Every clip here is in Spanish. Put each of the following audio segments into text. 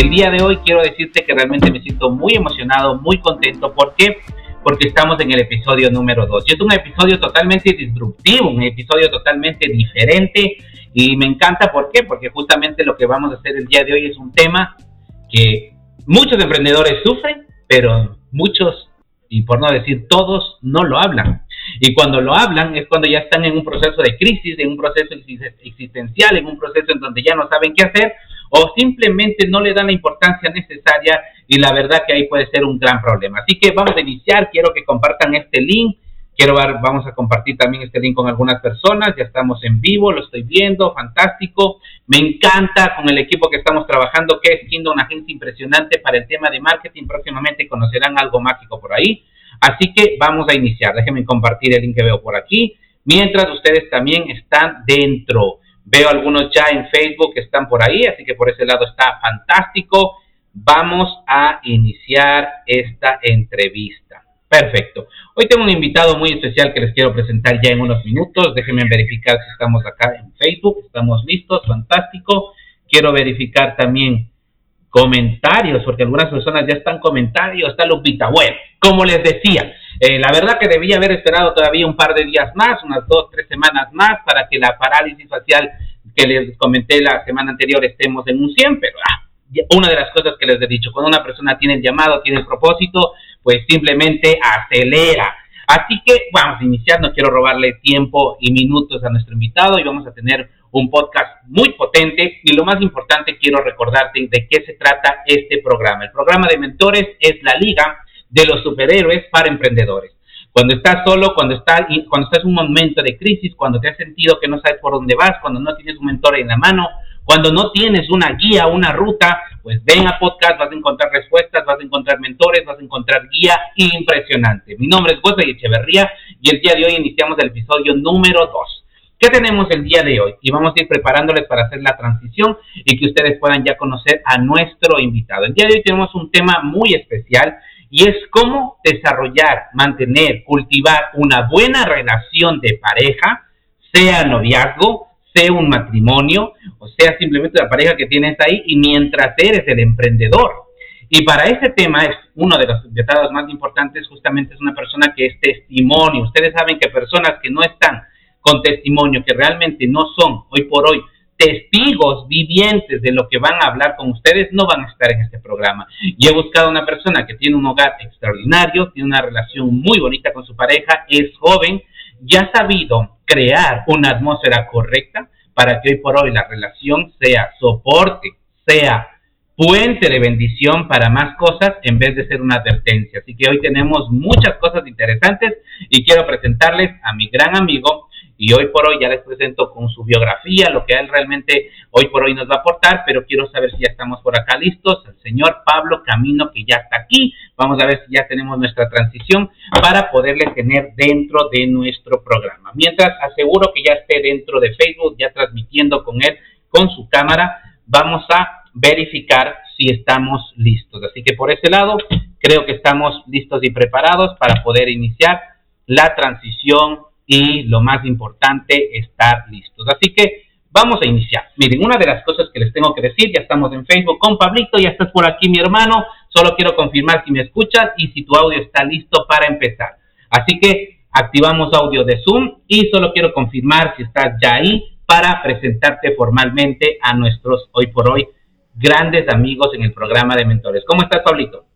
El día de hoy quiero decirte que realmente me siento muy emocionado, muy contento. ¿Por qué? Porque estamos en el episodio número 2. Y es un episodio totalmente disruptivo, un episodio totalmente diferente. Y me encanta, ¿por qué? Porque justamente lo que vamos a hacer el día de hoy es un tema que muchos emprendedores sufren, pero muchos, y por no decir todos, no lo hablan. Y cuando lo hablan es cuando ya están en un proceso de crisis, en un proceso existencial, en un proceso en donde ya no saben qué hacer o simplemente no le dan la importancia necesaria y la verdad que ahí puede ser un gran problema. Así que vamos a iniciar, quiero que compartan este link, quiero ver, vamos a compartir también este link con algunas personas, ya estamos en vivo, lo estoy viendo, fantástico, me encanta con el equipo que estamos trabajando, que es siendo una agencia impresionante para el tema de marketing, próximamente conocerán algo mágico por ahí, así que vamos a iniciar, déjenme compartir el link que veo por aquí, mientras ustedes también están dentro. Veo algunos ya en Facebook que están por ahí, así que por ese lado está fantástico. Vamos a iniciar esta entrevista. Perfecto. Hoy tengo un invitado muy especial que les quiero presentar ya en unos minutos. Déjenme verificar si estamos acá en Facebook. Estamos listos. Fantástico. Quiero verificar también comentarios, porque algunas personas ya están comentarios. Está Lupita. Bueno, como les decía, eh, la verdad que debía haber esperado todavía un par de días más, unas dos, tres semanas más, para que la parálisis facial que les comenté la semana anterior estemos en un 100, pero ah, una de las cosas que les he dicho, cuando una persona tiene el llamado, tiene el propósito, pues simplemente acelera. Así que vamos a iniciar, no quiero robarle tiempo y minutos a nuestro invitado y vamos a tener un podcast muy potente y lo más importante quiero recordarte de qué se trata este programa. El programa de mentores es la liga de los superhéroes para emprendedores. Cuando estás solo, cuando estás, en un momento de crisis, cuando te has sentido que no sabes por dónde vas, cuando no tienes un mentor en la mano, cuando no tienes una guía, una ruta, pues ven a podcast, vas a encontrar respuestas, vas a encontrar mentores, vas a encontrar guía impresionante. Mi nombre es José Echeverría y el día de hoy iniciamos el episodio número 2. ¿Qué tenemos el día de hoy? Y vamos a ir preparándoles para hacer la transición y que ustedes puedan ya conocer a nuestro invitado. El día de hoy tenemos un tema muy especial y es cómo desarrollar, mantener, cultivar una buena relación de pareja, sea noviazgo, sea un matrimonio, o sea simplemente la pareja que tienes ahí y mientras eres el emprendedor. Y para este tema es uno de los invitados más importantes, justamente es una persona que es testimonio. Ustedes saben que personas que no están con testimonio, que realmente no son hoy por hoy testigos vivientes de lo que van a hablar con ustedes no van a estar en este programa. Y he buscado una persona que tiene un hogar extraordinario, tiene una relación muy bonita con su pareja, es joven, ya ha sabido crear una atmósfera correcta para que hoy por hoy la relación sea soporte, sea puente de bendición para más cosas en vez de ser una advertencia. Así que hoy tenemos muchas cosas interesantes y quiero presentarles a mi gran amigo y hoy por hoy ya les presento con su biografía, lo que él realmente hoy por hoy nos va a aportar, pero quiero saber si ya estamos por acá listos. El señor Pablo Camino, que ya está aquí, vamos a ver si ya tenemos nuestra transición para poderle tener dentro de nuestro programa. Mientras aseguro que ya esté dentro de Facebook, ya transmitiendo con él, con su cámara, vamos a verificar si estamos listos. Así que por ese lado, creo que estamos listos y preparados para poder iniciar la transición y lo más importante, estar listos. Así que vamos a iniciar. Miren, una de las cosas que les tengo que decir, ya estamos en Facebook con Pablito, ya estás por aquí mi hermano, solo quiero confirmar si me escuchas y si tu audio está listo para empezar. Así que activamos audio de Zoom y solo quiero confirmar si estás ya ahí para presentarte formalmente a nuestros hoy por hoy grandes amigos en el programa de mentores. ¿Cómo estás, Pablito?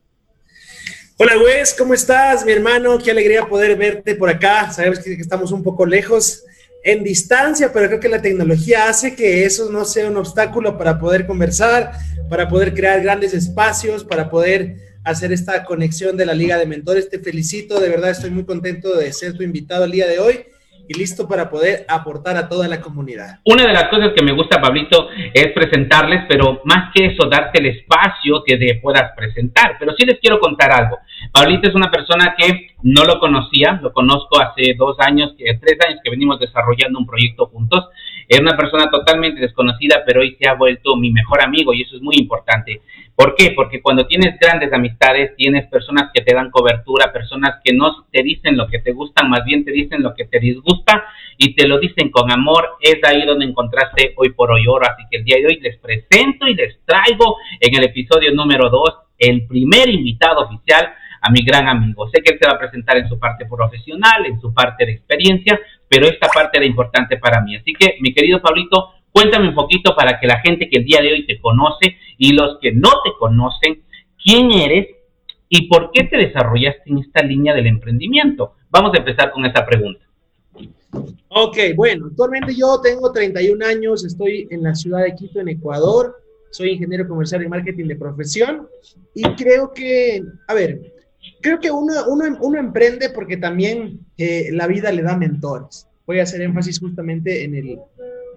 Hola, Wes, ¿cómo estás, mi hermano? Qué alegría poder verte por acá. Sabemos que estamos un poco lejos en distancia, pero creo que la tecnología hace que eso no sea un obstáculo para poder conversar, para poder crear grandes espacios, para poder hacer esta conexión de la Liga de Mentores. Te felicito, de verdad estoy muy contento de ser tu invitado el día de hoy y listo para poder aportar a toda la comunidad. Una de las cosas que me gusta, Pablito, es presentarles, pero más que eso, darte el espacio que te puedas presentar. Pero sí les quiero contar algo. Pablito es una persona que no lo conocía, lo conozco hace dos años, tres años que venimos desarrollando un proyecto juntos. Era una persona totalmente desconocida, pero hoy se ha vuelto mi mejor amigo y eso es muy importante. ¿Por qué? Porque cuando tienes grandes amistades, tienes personas que te dan cobertura, personas que no te dicen lo que te gustan, más bien te dicen lo que te disgusta y te lo dicen con amor. Es ahí donde encontraste hoy por hoy oro. Así que el día de hoy les presento y les traigo en el episodio número 2 el primer invitado oficial a mi gran amigo. Sé que él se va a presentar en su parte profesional, en su parte de experiencia, pero esta parte era importante para mí. Así que, mi querido Pablito, cuéntame un poquito para que la gente que el día de hoy te conoce y los que no te conocen, quién eres y por qué te desarrollaste en esta línea del emprendimiento. Vamos a empezar con esta pregunta. Ok, bueno, actualmente yo tengo 31 años, estoy en la ciudad de Quito, en Ecuador, soy ingeniero comercial y marketing de profesión y creo que, a ver, creo que uno, uno, emprende porque también eh, la vida le da mentores. Voy a hacer énfasis justamente en el,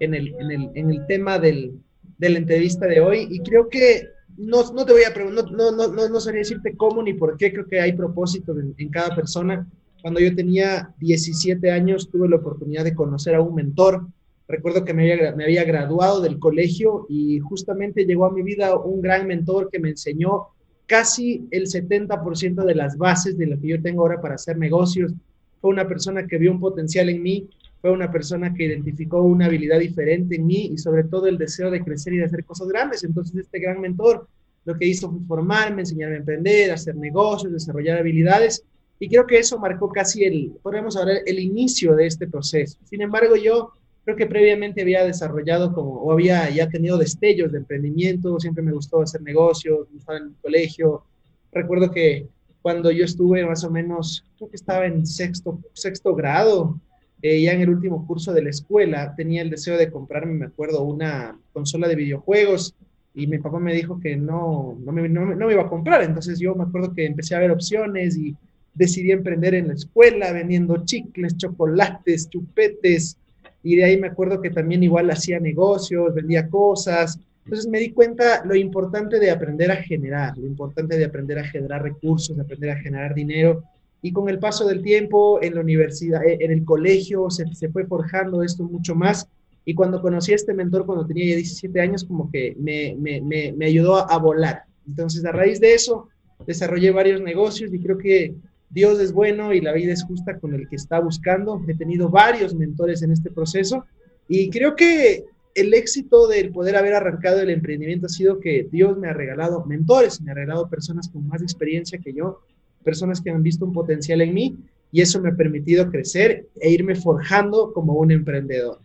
en el, en el, en el tema del, de la entrevista de hoy y creo que no, no te voy a preguntar, no, no, no, no sabría decirte cómo ni por qué, creo que hay propósito en, en cada persona. Cuando yo tenía 17 años tuve la oportunidad de conocer a un mentor. Recuerdo que me había, me había graduado del colegio y justamente llegó a mi vida un gran mentor que me enseñó casi el 70% de las bases de lo que yo tengo ahora para hacer negocios. Fue una persona que vio un potencial en mí, fue una persona que identificó una habilidad diferente en mí y sobre todo el deseo de crecer y de hacer cosas grandes. Entonces este gran mentor lo que hizo fue formarme, enseñarme a emprender, hacer negocios, desarrollar habilidades y creo que eso marcó casi el, podemos hablar, el inicio de este proceso. Sin embargo, yo creo que previamente había desarrollado como, o había ya tenido destellos de emprendimiento, siempre me gustó hacer negocios, estaba en el colegio. Recuerdo que cuando yo estuve más o menos, creo que estaba en sexto, sexto grado, eh, ya en el último curso de la escuela, tenía el deseo de comprarme, me acuerdo, una consola de videojuegos y mi papá me dijo que no, no me, no, no me iba a comprar. Entonces yo me acuerdo que empecé a ver opciones y decidí emprender en la escuela vendiendo chicles, chocolates, chupetes, y de ahí me acuerdo que también igual hacía negocios, vendía cosas. Entonces me di cuenta lo importante de aprender a generar, lo importante de aprender a generar recursos, de aprender a generar dinero. Y con el paso del tiempo en la universidad, eh, en el colegio, se, se fue forjando esto mucho más. Y cuando conocí a este mentor cuando tenía ya 17 años, como que me, me, me, me ayudó a, a volar. Entonces, a raíz de eso, desarrollé varios negocios y creo que Dios es bueno y la vida es justa con el que está buscando. He tenido varios mentores en este proceso y creo que el éxito del poder haber arrancado el emprendimiento ha sido que Dios me ha regalado mentores, me ha regalado personas con más experiencia que yo, personas que han visto un potencial en mí y eso me ha permitido crecer e irme forjando como un emprendedor.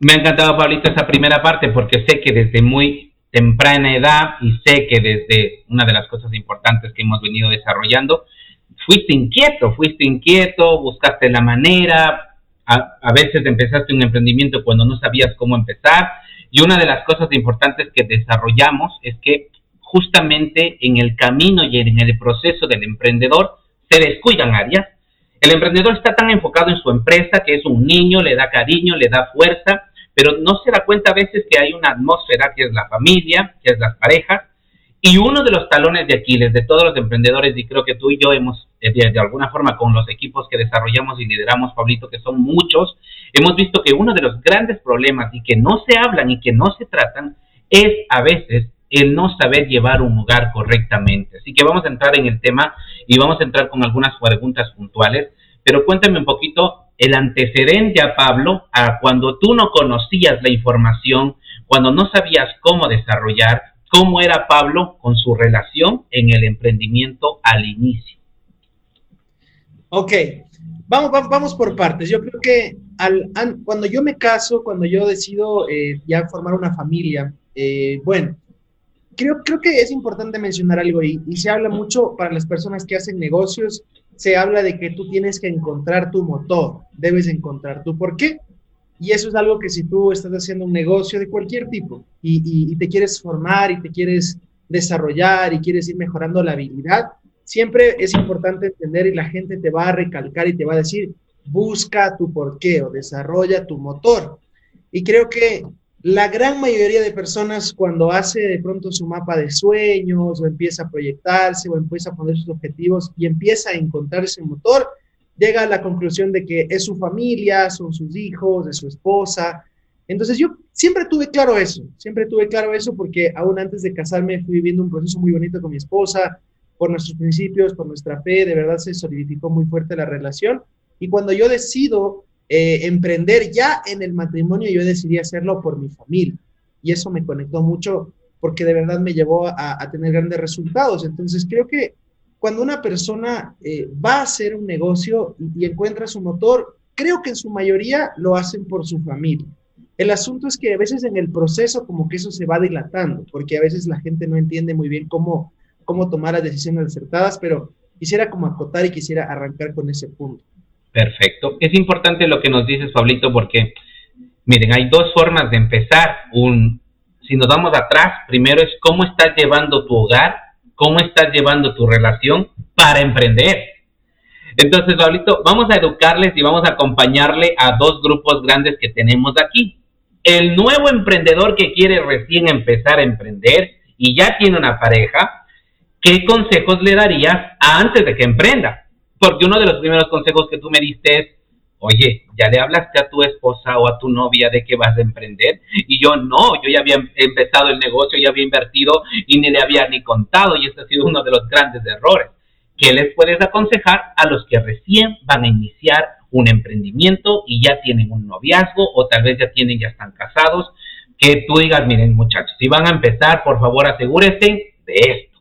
Me ha encantado, Pablito, esa primera parte porque sé que desde muy temprana edad y sé que desde una de las cosas importantes que hemos venido desarrollando fuiste inquieto, fuiste inquieto, buscaste la manera, a, veces empezaste un emprendimiento cuando no sabías cómo empezar. Y una de las cosas importantes que desarrollamos es que justamente en el camino y en el proceso del emprendedor se descuidan áreas. El emprendedor está tan enfocado en su empresa que es un niño, le da cariño, le da fuerza, pero no se da cuenta a veces que hay una atmósfera que es la familia, que es las parejas, y uno de los talones de Aquiles de todos los emprendedores, y creo que tú y yo hemos, eh, de, alguna forma, con los equipos que desarrollamos y lideramos, Pablito, que son muchos, hemos visto que uno de los grandes problemas y que no se hablan y que no se tratan es a veces el no saber llevar un hogar correctamente. Así que vamos a entrar en el tema y vamos a entrar con algunas preguntas puntuales, pero cuéntame un poquito el antecedente a Pablo a cuando tú no conocías la información, cuando no sabías cómo desarrollar, cómo era Pablo con su relación en el emprendimiento al inicio. Ok, vamos, vamos, por partes. Yo creo que al, cuando yo me caso, cuando yo decido eh, ya formar una familia, eh, bueno, creo, creo que es importante mencionar algo y, y se habla mucho para las personas que hacen negocios, se habla de que tú tienes que encontrar tu motor, debes encontrar tu por qué. Y eso es algo que si tú estás haciendo un negocio de cualquier tipo y, te quieres formar y te quieres desarrollar y quieres ir mejorando la habilidad, siempre es importante entender y la gente te va a recalcar y te va a decir, busca tu porqué o desarrolla tu motor. Y creo que la gran mayoría de personas cuando hace de pronto su mapa de sueños o empieza a proyectarse o empieza a poner sus objetivos y empieza a encontrar ese motor, llega a la conclusión de que es su familia, son sus hijos, de su esposa, Entonces yo siempre tuve claro eso, siempre tuve claro eso porque aún antes de casarme fui viviendo un proceso muy bonito con mi esposa, por nuestros principios, por nuestra fe, de verdad se solidificó muy fuerte la relación. Y cuando yo decido eh, emprender ya en el matrimonio, yo decidí hacerlo por mi familia. Y eso me conectó mucho porque de verdad me llevó a, tener grandes resultados. Entonces creo que cuando una persona eh, va a hacer un negocio y encuentra su motor, creo que en su mayoría lo hacen por su familia. El asunto es que a veces en el proceso como que eso se va dilatando, porque a veces la gente no entiende muy bien cómo, cómo tomar las decisiones acertadas, pero quisiera como acotar y quisiera arrancar con ese punto. Perfecto. Es importante lo que nos dices, Pablito, porque miren, hay dos formas de empezar. Un, si nos vamos atrás, primero es cómo estás llevando tu hogar, cómo estás llevando tu relación para emprender. Entonces, Pablito, vamos a educarles y vamos a acompañarle a dos grupos grandes que tenemos aquí el nuevo emprendedor que quiere recién empezar a emprender y ya tiene una pareja, ¿qué consejos le darías antes de que emprenda? Porque uno de los primeros consejos que tú me diste es, oye, ¿ya le hablaste a tu esposa o a tu novia de que vas a emprender? Y yo no, yo ya había empezado el negocio, ya había invertido y ni le había ni contado y este ha sido uno de los grandes errores. ¿Qué les puedes aconsejar a los que recién van a iniciar un emprendimiento y ya tienen un noviazgo o tal vez ya tienen, ya están casados, que tú digas, miren muchachos, si van a empezar, por favor asegúrense de esto.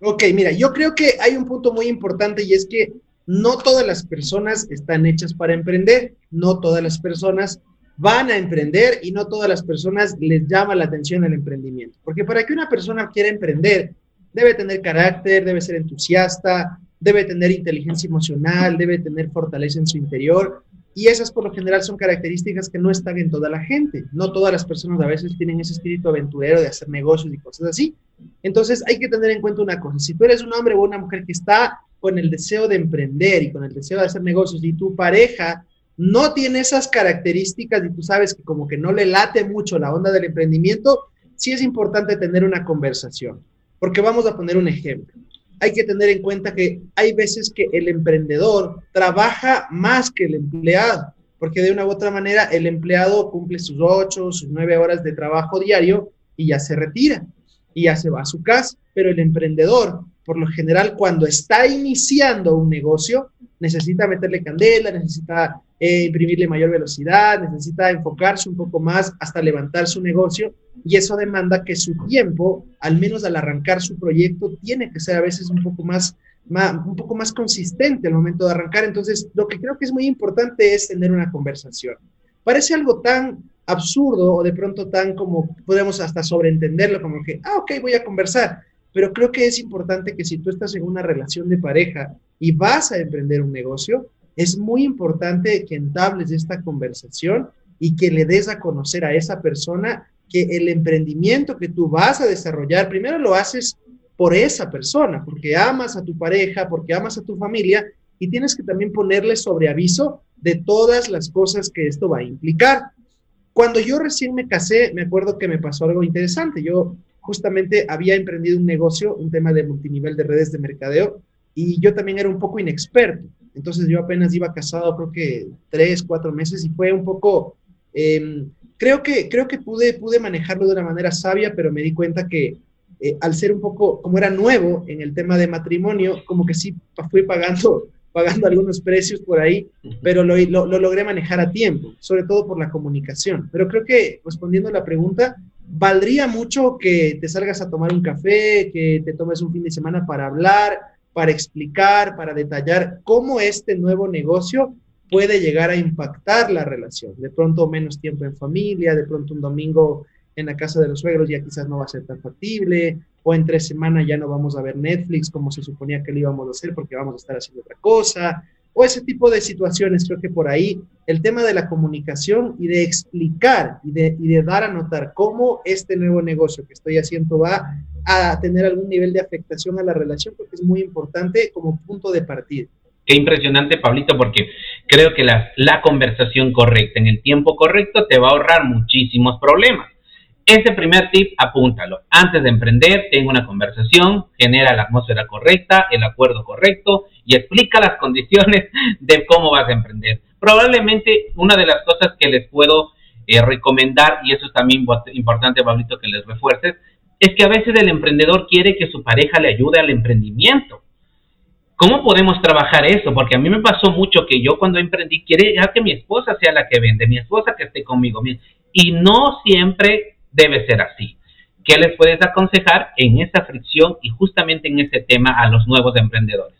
Ok, mira, yo creo que hay un punto muy importante y es que no todas las personas están hechas para emprender, no todas las personas van a emprender y no todas las personas les llama la atención el emprendimiento. Porque para que una persona quiera emprender, debe tener carácter, debe ser entusiasta, debe tener inteligencia emocional, debe tener fortaleza en su interior. Y esas por lo general son características que no están en toda la gente. No todas las personas a veces tienen ese espíritu aventurero de hacer negocios y cosas así. Entonces hay que tener en cuenta una cosa. Si tú eres un hombre o una mujer que está con el deseo de emprender y con el deseo de hacer negocios y tu pareja no tiene esas características y tú sabes que como que no le late mucho la onda del emprendimiento, sí es importante tener una conversación. Porque vamos a poner un ejemplo hay que tener en cuenta que hay veces que el emprendedor trabaja más que el empleado, porque de una u otra manera el empleado cumple sus ocho, sus nueve horas de trabajo diario y ya se retira y ya se va a su casa, pero el emprendedor, por lo general, cuando está iniciando un negocio, necesita meterle candela, necesita eh, imprimirle mayor velocidad, necesita enfocarse un poco más hasta levantar su negocio y eso demanda que su tiempo, al menos al arrancar su proyecto, tiene que ser a veces un poco más, un poco más consistente al momento de arrancar. Entonces, lo que creo que es muy importante es tener una conversación. Parece algo tan absurdo o de pronto tan como podemos hasta sobreentenderlo, como que, ah, ok, voy a conversar. Pero creo que es importante que si tú estás en una relación de pareja y vas a emprender un negocio, es muy importante que entables esta conversación y que le des a conocer a esa persona que el emprendimiento que tú vas a desarrollar, primero lo haces por esa persona, porque amas a tu pareja, porque amas a tu familia y tienes que también ponerle sobre aviso de todas las cosas que esto va a implicar. Cuando yo recién me casé, me acuerdo que me pasó algo interesante. Yo justamente había emprendido un negocio, un tema de multinivel de redes de mercadeo, y yo también era un poco inexperto. Entonces yo apenas iba casado, creo que tres, cuatro meses, y fue un poco em, creo que, creo que pude, pude manejarlo de una manera sabia, pero me di cuenta que eh, al ser un poco, como era nuevo en el tema de matrimonio, como que sí fui pagando, pagando algunos precios por ahí, pero lo, lo, lo, logré manejar a tiempo, sobre todo por la comunicación. Pero creo que respondiendo a la pregunta, valdría mucho que te salgas a tomar un café, que te tomes un fin de semana para hablar, para explicar, para detallar cómo este nuevo negocio puede llegar a impactar la relación. De pronto menos tiempo en familia, de pronto un domingo en la casa de los suegros ya quizás no va a ser tan factible, o en tres semanas ya no vamos a ver Netflix como se suponía que lo íbamos a hacer porque vamos a estar haciendo otra cosa, o ese tipo de situaciones. Creo que por ahí el tema de la comunicación y de explicar y de, y de dar a notar cómo este nuevo negocio que estoy haciendo va a tener algún nivel de afectación a la relación, porque es muy importante como punto de partida. Qué impresionante, Pablito, porque creo que la, la, conversación correcta en el tiempo correcto te va a ahorrar muchísimos problemas. Ese primer tip, apúntalo. Antes de emprender, tenga una conversación, genera la atmósfera correcta, el acuerdo correcto y explica las condiciones de cómo vas a emprender. Probablemente una de las cosas que les puedo eh, recomendar, y eso es también importante, Pablito, que les refuerces, es que a veces el emprendedor quiere que su pareja le ayude al emprendimiento. ¿Cómo podemos trabajar eso? Porque a mí me pasó mucho que yo cuando emprendí quiere que mi esposa sea la que vende, mi esposa que esté conmigo. Y no siempre debe ser así. ¿Qué les puedes aconsejar en esa fricción y justamente en ese tema a los nuevos emprendedores?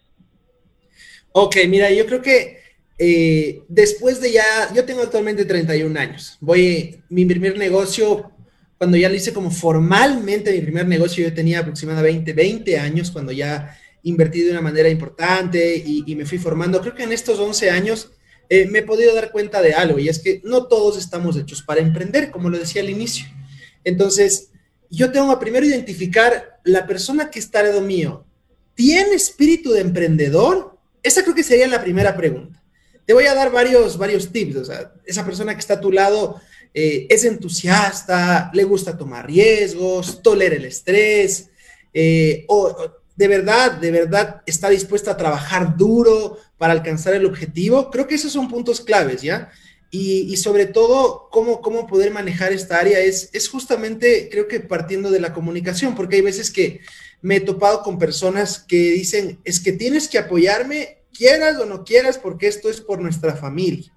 Ok, mira, yo creo que eh, después de ya, yo tengo actualmente 31 años. Voy, mi primer negocio, cuando ya lo hice como formalmente, mi primer negocio, yo tenía aproximadamente 20 años cuando ya invertí de una manera importante y, me fui formando. Creo que en estos 11 años eh, me he podido dar cuenta de algo y es que no todos estamos hechos para emprender, como lo decía al inicio. Entonces, yo tengo que primero identificar la persona que está al lado mío. ¿Tiene espíritu de emprendedor? Esa creo que sería la primera pregunta. Te voy a dar varios, varios tips. O sea, esa persona que está a tu lado eh, es entusiasta, le gusta tomar riesgos, tolera el estrés, eh, o de verdad, de verdad está dispuesta a trabajar duro para alcanzar el objetivo. Creo que esos son puntos claves, ¿ya? Y, sobre todo, cómo, cómo poder manejar esta área es, es justamente, creo que partiendo de la comunicación, porque hay veces que me he topado con personas que dicen, es que tienes que apoyarme, quieras o no quieras, porque esto es por nuestra familia.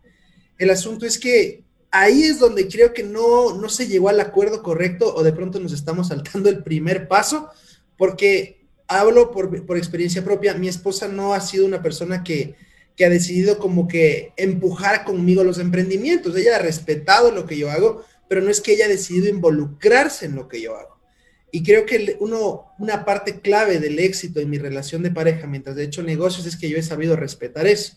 El asunto es que ahí es donde creo que no, no se llegó al acuerdo correcto o de pronto nos estamos saltando el primer paso, porque hablo por, por experiencia propia, mi esposa no ha sido una persona que que ha decidido como que empujar conmigo los emprendimientos. Ella ha respetado lo que yo hago, pero no es que ella ha decidido involucrarse en lo que yo hago. Y creo que uno, una parte clave del éxito en mi relación de pareja mientras he hecho negocios es que yo he sabido respetar eso.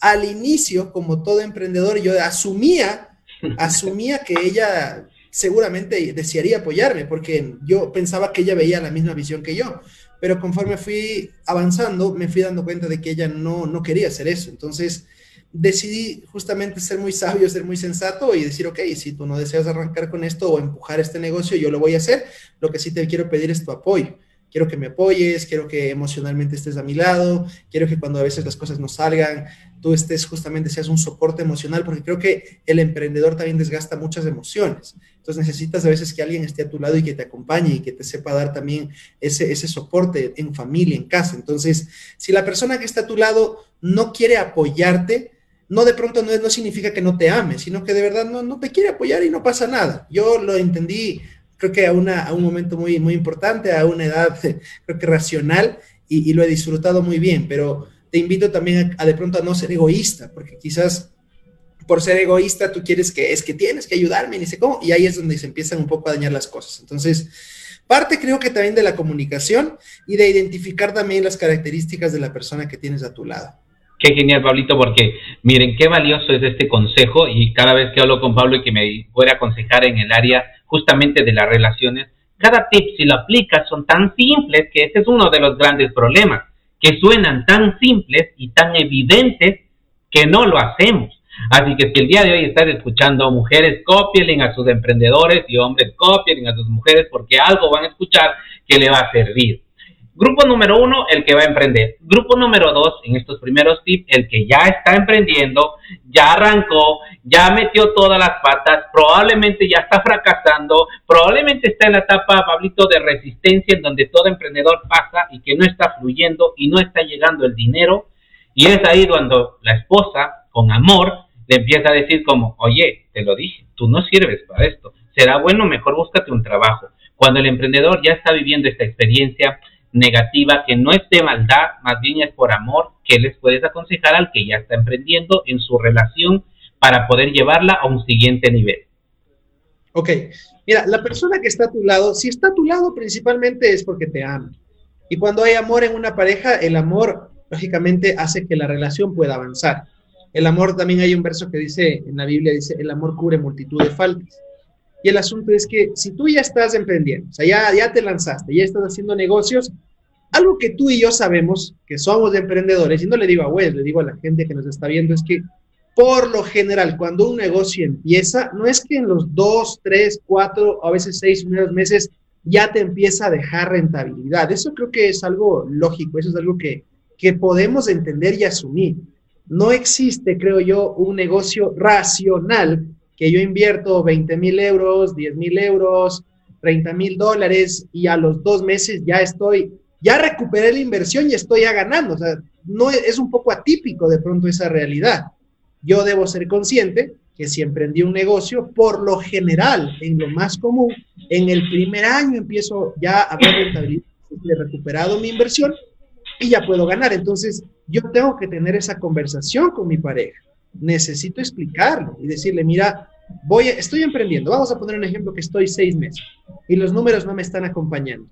Al inicio, como todo emprendedor, yo asumía, asumía que ella seguramente desearía apoyarme porque yo pensaba que ella veía la misma visión que yo pero conforme fui avanzando, me fui dando cuenta de que ella no, no quería hacer eso. Entonces, decidí justamente ser muy sabio, ser muy sensato y decir, ok, si tú no deseas arrancar con esto o empujar este negocio, yo lo voy a hacer. Lo que sí te quiero pedir es tu apoyo quiero que me apoyes, quiero que emocionalmente estés a mi lado, quiero que cuando a veces las cosas no salgan, tú estés justamente, seas un soporte emocional, porque creo que el emprendedor también desgasta muchas emociones. Entonces necesitas a veces que alguien esté a tu lado y que te acompañe y que te sepa dar también ese, ese soporte en familia, en casa. Entonces, si la persona que está a tu lado no quiere apoyarte, no de pronto no, no significa que no te ame, sino que de verdad no, no te quiere apoyar y no pasa nada. Yo lo entendí creo que a, una, a un momento muy, muy importante, a una edad creo que racional y, lo he disfrutado muy bien, pero te invito también a, de pronto a no ser egoísta, porque quizás por ser egoísta tú quieres que es que tienes que ayudarme, ni sé cómo, y ahí es donde se empiezan un poco a dañar las cosas. Entonces, parte creo que también de la comunicación y de identificar también las características de la persona que tienes a tu lado. Qué genial, Pablito, porque miren qué valioso es este consejo y cada vez que hablo con Pablo y que me puede aconsejar en el área justamente de las relaciones, cada tip si lo aplicas son tan simples que ese es uno de los grandes problemas, que suenan tan simples y tan evidentes que no lo hacemos. Así que si el día de hoy estás escuchando mujeres, cópienle a sus emprendedores y hombres, cópienle a sus mujeres porque algo van a escuchar que le va a servir. Grupo número uno, el que va a emprender. Grupo número dos, en estos primeros tips, el que ya está emprendiendo, ya arrancó, ya metió todas las patas, probablemente ya está fracasando, probablemente está en la etapa, Pablito, de resistencia en donde todo emprendedor pasa y que no está fluyendo y no está llegando el dinero. Y es ahí cuando la esposa, con amor, le empieza a decir como, oye, te lo dije, tú no sirves para esto, será bueno, mejor búscate un trabajo. Cuando el emprendedor ya está viviendo esta experiencia, negativa que no es de maldad, más bien es por amor, que les puedes aconsejar al que ya está emprendiendo en su relación para poder llevarla a un siguiente nivel. Ok, mira, la persona que está a tu lado, si está a tu lado principalmente es porque te ama. Y cuando hay amor en una pareja, el amor lógicamente hace que la relación pueda avanzar. El amor también hay un verso que dice en la Biblia, dice, el amor cubre multitud de faltas. Y el asunto es que si tú ya estás emprendiendo, o sea, ya, ya te lanzaste, ya estás haciendo negocios, algo que tú y yo sabemos que somos emprendedores, y no le digo a Wes, le digo a la gente que nos está viendo, es que por lo general, cuando un negocio empieza, no es que en los dos, tres, cuatro, a veces seis primeros meses ya te empieza a dejar rentabilidad. Eso creo que es algo lógico, eso es algo que, que podemos entender y asumir. No existe, creo yo, un negocio racional que yo invierto 20 mil euros, 10 mil euros, 30 mil dólares y a los dos meses ya estoy, ya recuperé la inversión y estoy ya ganando. O sea, no es, un poco atípico de pronto esa realidad. Yo debo ser consciente que si emprendí un negocio, por lo general, en lo más común, en el primer año empiezo ya a ver rentabilidad, he recuperado mi inversión y ya puedo ganar. Entonces, yo tengo que tener esa conversación con mi pareja. Necesito explicarlo y decirle, mira, voy, estoy emprendiendo. Vamos a poner un ejemplo que estoy seis meses y los números no me están acompañando.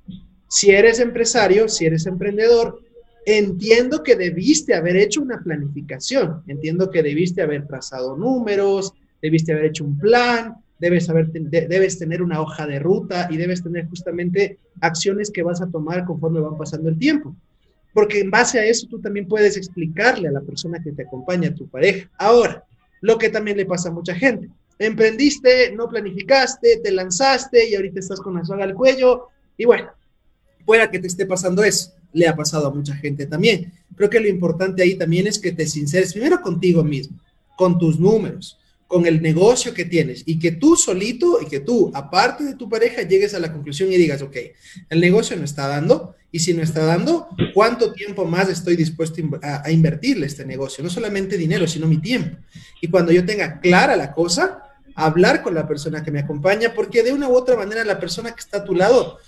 Si eres empresario, si eres emprendedor, entiendo que debiste haber hecho una planificación, entiendo que debiste haber trazado números, debiste haber hecho un plan, debes, haber, debes tener una hoja de ruta y debes tener justamente acciones que vas a tomar conforme van pasando el tiempo. Porque en base a eso tú también puedes explicarle a la persona que te acompaña, a tu pareja. Ahora, lo que también le pasa a mucha gente. Emprendiste, no planificaste, te lanzaste y ahorita estás con la soga al cuello. Y bueno, pueda que te esté pasando eso le ha pasado a mucha gente también. Creo que lo importante ahí también es que te sinceres primero contigo mismo, con tus números, con el negocio que tienes y que tú solito y que tú, aparte de tu pareja, llegues a la conclusión y digas, ok, el negocio no está dando y si no está dando, ¿cuánto tiempo más estoy dispuesto a, invertirle este negocio? No solamente dinero, sino mi tiempo. Y cuando yo tenga clara la cosa, hablar con la persona que me acompaña, porque de una u otra manera la persona que está a tu lado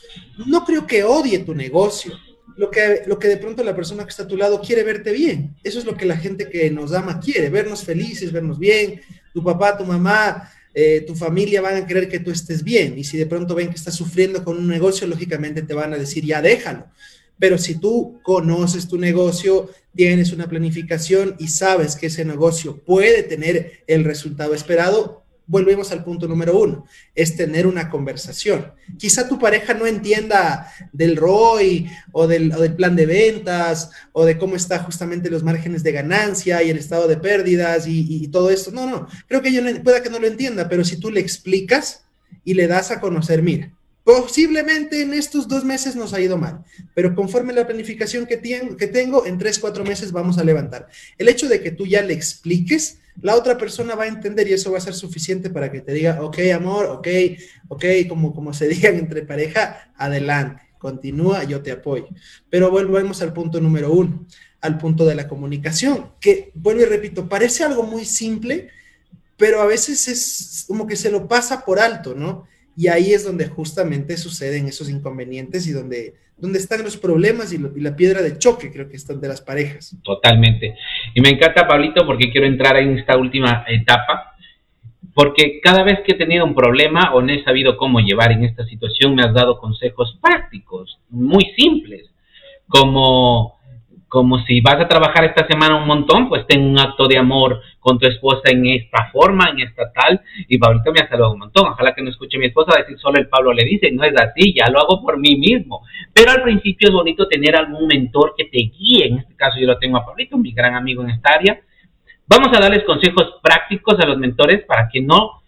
no creo que odie tu negocio, lo que, lo que de pronto la persona que está a tu lado quiere verte bien. Eso es lo que la gente que nos ama quiere, vernos felices, vernos bien. Tu papá, tu mamá, eh, tu familia van a querer que tú estés bien. Y si de pronto ven que estás sufriendo con un negocio, lógicamente te van a decir, ya déjalo. Pero si tú conoces tu negocio, tienes una planificación y sabes que ese negocio puede tener el resultado esperado, volvemos al punto número uno, es tener una conversación. Quizá tu pareja no entienda del ROI o del, plan de ventas o de cómo está justamente los márgenes de ganancia y el estado de pérdidas y, todo esto. No, no, creo que ella pueda que no lo entienda, pero si tú le explicas y le das a conocer, mira, Posiblemente en estos dos meses nos ha ido mal, pero conforme la planificación que, que tengo, en tres, cuatro meses vamos a levantar. El hecho de que tú ya le expliques la otra persona va a entender y eso va a ser suficiente para que te diga, ok, amor, ok, ok, como, como se digan entre pareja, adelante, continúa, yo te apoyo. Pero volvemos al punto número uno, al punto de la comunicación, que, vuelvo y repito, parece algo muy simple, pero a veces es como que se lo pasa por alto, ¿no? Y ahí es donde justamente suceden esos inconvenientes y donde, donde están los problemas y, la piedra de choque, creo que están de las parejas. Totalmente. Y me encanta, Pablito, porque quiero entrar en esta última etapa, porque cada vez que he tenido un problema o no he sabido cómo llevar en esta situación, me has dado consejos prácticos, muy simples, como como si vas a trabajar esta semana un montón, pues ten un acto de amor con tu esposa en esta forma, en esta tal, y Pablito me ha saludado un montón, ojalá que no escuche mi esposa decir solo el Pablo le dice, no es así, ya lo hago por mí mismo, pero al principio es bonito tener algún mentor que te guíe, en este caso yo lo tengo a Pablito, mi gran amigo en esta área, vamos a darles consejos prácticos a los mentores para que no,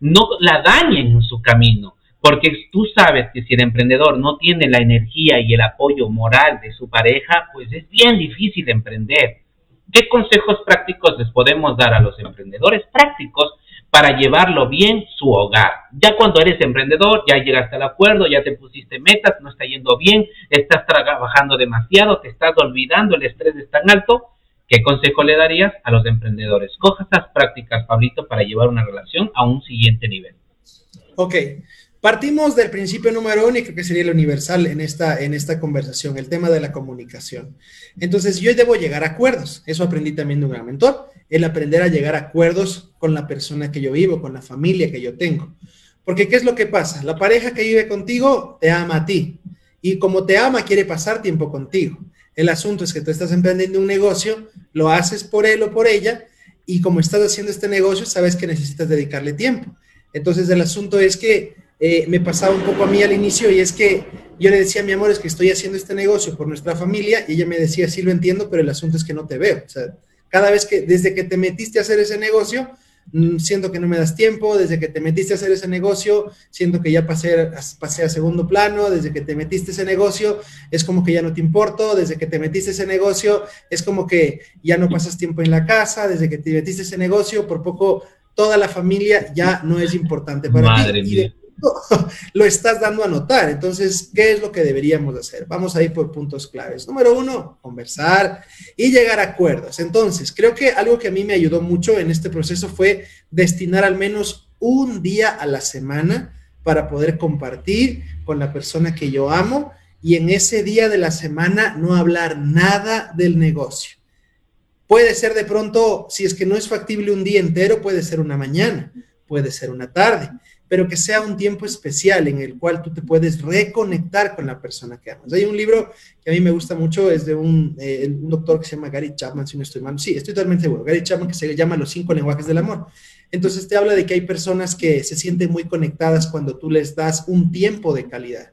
no la dañen en su camino, porque tú sabes que si el emprendedor no tiene la energía y el apoyo moral de su pareja, pues es bien difícil emprender. ¿Qué consejos prácticos les podemos dar a los emprendedores prácticos para llevarlo bien su hogar? Ya cuando eres emprendedor, ya llegaste al acuerdo, ya te pusiste metas, no está yendo bien, estás trabajando demasiado, te estás olvidando, el estrés es tan alto. ¿Qué consejo le darías a los emprendedores? Coja estas prácticas, Pablito, para llevar una relación a un siguiente nivel. Ok, Partimos del principio número uno que sería el universal en esta, en esta conversación, el tema de la comunicación. Entonces, yo debo llegar a acuerdos. Eso aprendí también de un gran mentor, el aprender a llegar a acuerdos con la persona que yo vivo, con la familia que yo tengo. Porque, ¿qué es lo que pasa? La pareja que vive contigo te ama a ti. Y como te ama, quiere pasar tiempo contigo. El asunto es que tú estás emprendiendo un negocio, lo haces por él o por ella, y como estás haciendo este negocio, sabes que necesitas dedicarle tiempo. Entonces, el asunto es que eh, me pasaba un poco a mí al inicio y es que yo le decía a mi amor, es que estoy haciendo este negocio por nuestra familia y ella me decía, sí lo entiendo, pero el asunto es que no te veo. O sea, cada vez que, desde que te metiste a hacer ese negocio, mm, siento que no me das tiempo, desde que te metiste a hacer ese negocio, siento que ya pasé, pasé a segundo plano, desde que te metiste a ese negocio, es como que ya no te importo, desde que te metiste a ese negocio, es como que ya no pasas tiempo en la casa, desde que te metiste a ese negocio, por poco toda la familia ya no es importante para Madre ti. Mía. lo estás dando a notar. Entonces, ¿qué es lo que deberíamos hacer? Vamos a ir por puntos claves. Número uno, conversar y llegar a acuerdos. Entonces, creo que algo que a mí me ayudó mucho en este proceso fue destinar al menos un día a la semana para poder compartir con la persona que yo amo y en ese día de la semana no hablar nada del negocio. Puede ser de pronto, si es que no es factible un día entero, puede ser una mañana, puede ser una tarde, pero que sea un tiempo especial en el cual tú te puedes reconectar con la persona que amas. Hay un libro que a mí me gusta mucho, es de un, eh, un doctor que se llama Gary Chapman, si no estoy mal. Sí, estoy totalmente seguro. Gary Chapman, que se llama Los cinco lenguajes del amor. Entonces te habla de que hay personas que se sienten muy conectadas cuando tú les das un tiempo de calidad.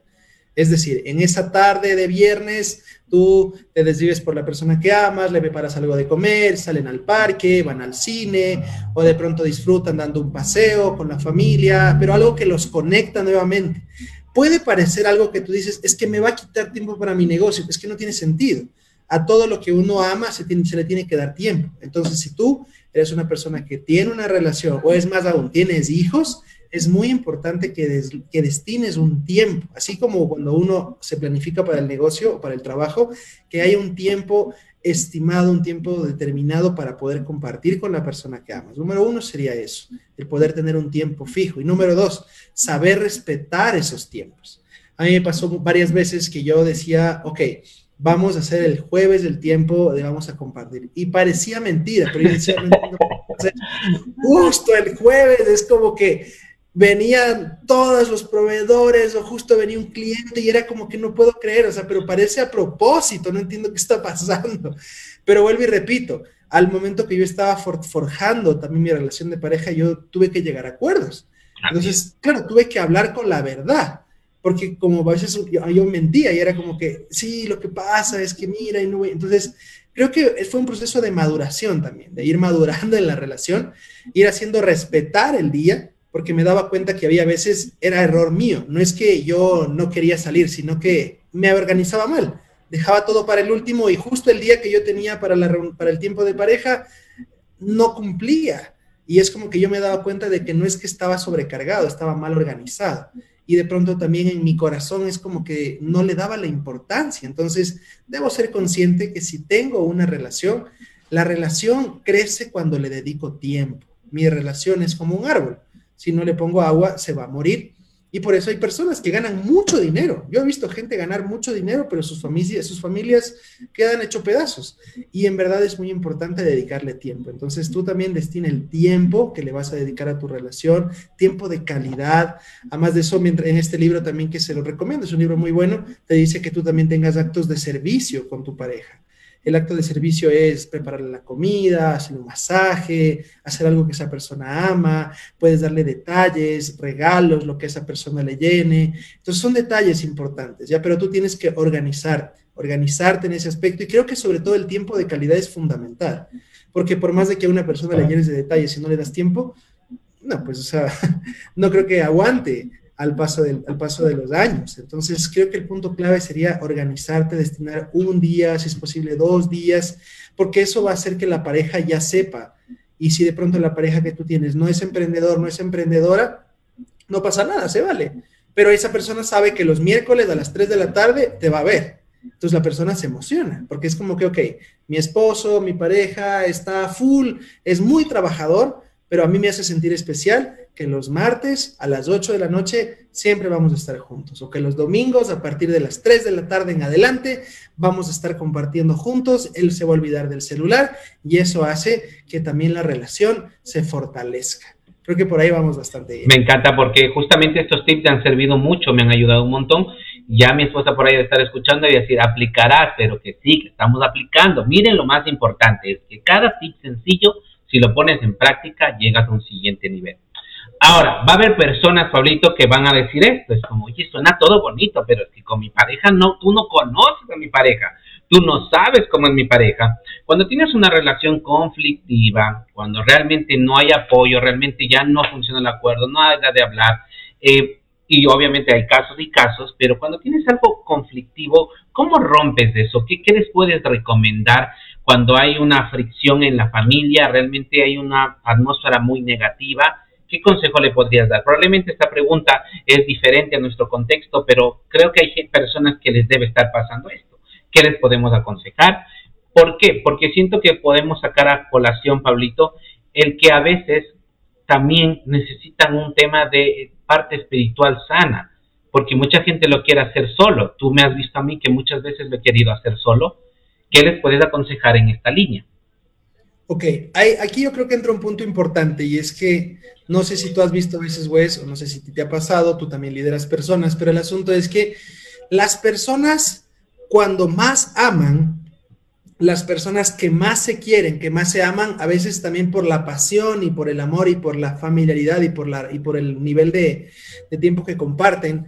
Es decir, en esa tarde de viernes, tú te desvives por la persona que amas, le preparas algo de comer, salen al parque, van al cine, o de pronto disfrutan dando un paseo con la familia, pero algo que los conecta nuevamente. Puede parecer algo que tú dices, es que me va a quitar tiempo para mi negocio, es que no tiene sentido. A todo lo que uno ama se, se le tiene que dar tiempo. Entonces, si tú eres una persona que tiene una relación, o es más aún, tienes hijos, es muy importante que, des, que, destines un tiempo, así como cuando uno se planifica para el negocio o para el trabajo, que haya un tiempo estimado, un tiempo determinado para poder compartir con la persona que amas. Número uno sería eso, el poder tener un tiempo fijo. Y número dos, saber respetar esos tiempos. A mí me pasó varias veces que yo decía, ok, vamos a hacer el jueves el tiempo de vamos a compartir. Y parecía mentira, pero yo decía, justo el jueves es como que venían todos los proveedores o justo venía un cliente y era como que no puedo creer, o sea, pero parece a propósito, no entiendo qué está pasando. Pero vuelvo y repito, al momento que yo estaba forjando también mi relación de pareja, yo tuve que llegar a acuerdos. Entonces, claro, tuve que hablar con la verdad, porque como a veces yo, yo mentía y era como que, sí, lo que pasa es que mira y no voy. Entonces, creo que fue un proceso de maduración también, de ir madurando en la relación, ir haciendo respetar el día, porque me daba cuenta que había veces era error mío. No es que yo no quería salir, sino que me organizaba mal. Dejaba todo para el último y justo el día que yo tenía para, la, para el tiempo de pareja, no cumplía. Y es como que yo me daba cuenta de que no es que estaba sobrecargado, estaba mal organizado. Y de pronto también en mi corazón es como que no le daba la importancia. Entonces, debo ser consciente que si tengo una relación, la relación crece cuando le dedico tiempo. Mi relación es como un árbol si no le pongo agua, se va a morir. Y por eso hay personas que ganan mucho dinero. Yo he visto gente ganar mucho dinero, pero sus familias, sus familias quedan hecho pedazos. Y en verdad es muy importante dedicarle tiempo. Entonces tú también destina el tiempo que le vas a dedicar a tu relación, tiempo de calidad. Además de eso, en este libro también que se lo recomiendo, es un libro muy bueno, te dice que tú también tengas actos de servicio con tu pareja. El acto de servicio es prepararle la comida, hacerle un masaje, hacer algo que esa persona ama, puedes darle detalles, regalos, lo que esa persona le llene. Entonces son detalles importantes, ¿ya? Pero tú tienes que organizarte, organizarte en ese aspecto y creo que sobre todo el tiempo de calidad es fundamental, porque por más de que a una persona le llenes de detalles y no le das tiempo, no, pues o sea, no creo que aguante al paso, del, al paso de los años. Entonces, creo que el punto clave sería organizarte, destinar un día, si es posible dos días, porque eso va a hacer que la pareja ya sepa. Y si de pronto la pareja que tú tienes no es emprendedor, no es emprendedora, no pasa nada, se vale. Pero esa persona sabe que los miércoles a las 3 de la tarde te va a ver. Entonces la persona se emociona, porque es como que, ok, mi esposo, mi pareja está full, es muy trabajador, pero a mí me hace sentir especial que los martes a las 8 de la noche siempre vamos a estar juntos, o que los domingos a partir de las 3 de la tarde en adelante vamos a estar compartiendo juntos, él se va a olvidar del celular y eso hace que también la relación se fortalezca. Creo que por ahí vamos bastante bien. Me encanta porque justamente estos tips te han servido mucho, me han ayudado un montón. Ya mi esposa por ahí de estar escuchando y decir, aplicarás, pero que sí, que estamos aplicando. Miren lo más importante, es que cada tip sencillo, si lo pones en práctica, llegas a un siguiente nivel. Ahora, va a haber personas, Pablito, que van a decir esto, es como, oye, suena todo bonito, pero es que con mi pareja no, tú no conoces a mi pareja, tú no sabes cómo es mi pareja. Cuando tienes una relación conflictiva, cuando realmente no hay apoyo, realmente ya no funciona el acuerdo, no hay de hablar, eh, y obviamente hay casos y casos, pero cuando tienes algo conflictivo, ¿cómo rompes eso? ¿Qué, qué les puedes recomendar cuando hay una fricción en la familia, realmente hay una atmósfera muy negativa. ¿Qué consejo le podrías dar? Probablemente esta pregunta es diferente a nuestro contexto, pero creo que hay personas que les debe estar pasando esto. ¿Qué les podemos aconsejar? ¿Por qué? Porque siento que podemos sacar a colación, Pablito, el que a veces también necesitan un tema de parte espiritual sana, porque mucha gente lo quiere hacer solo. Tú me has visto a mí que muchas veces lo he querido hacer solo ¿Qué les puedes aconsejar en esta línea? Ok, hay, aquí yo creo que entra un punto importante y es que no sé si tú has visto a veces, Wes, o no sé si te ha pasado, tú también lideras personas, pero el asunto es que las personas cuando más aman, las personas que más se quieren, que más se aman, a veces también por la pasión y por el amor y por la familiaridad y por, la, y por el nivel de, de tiempo que comparten,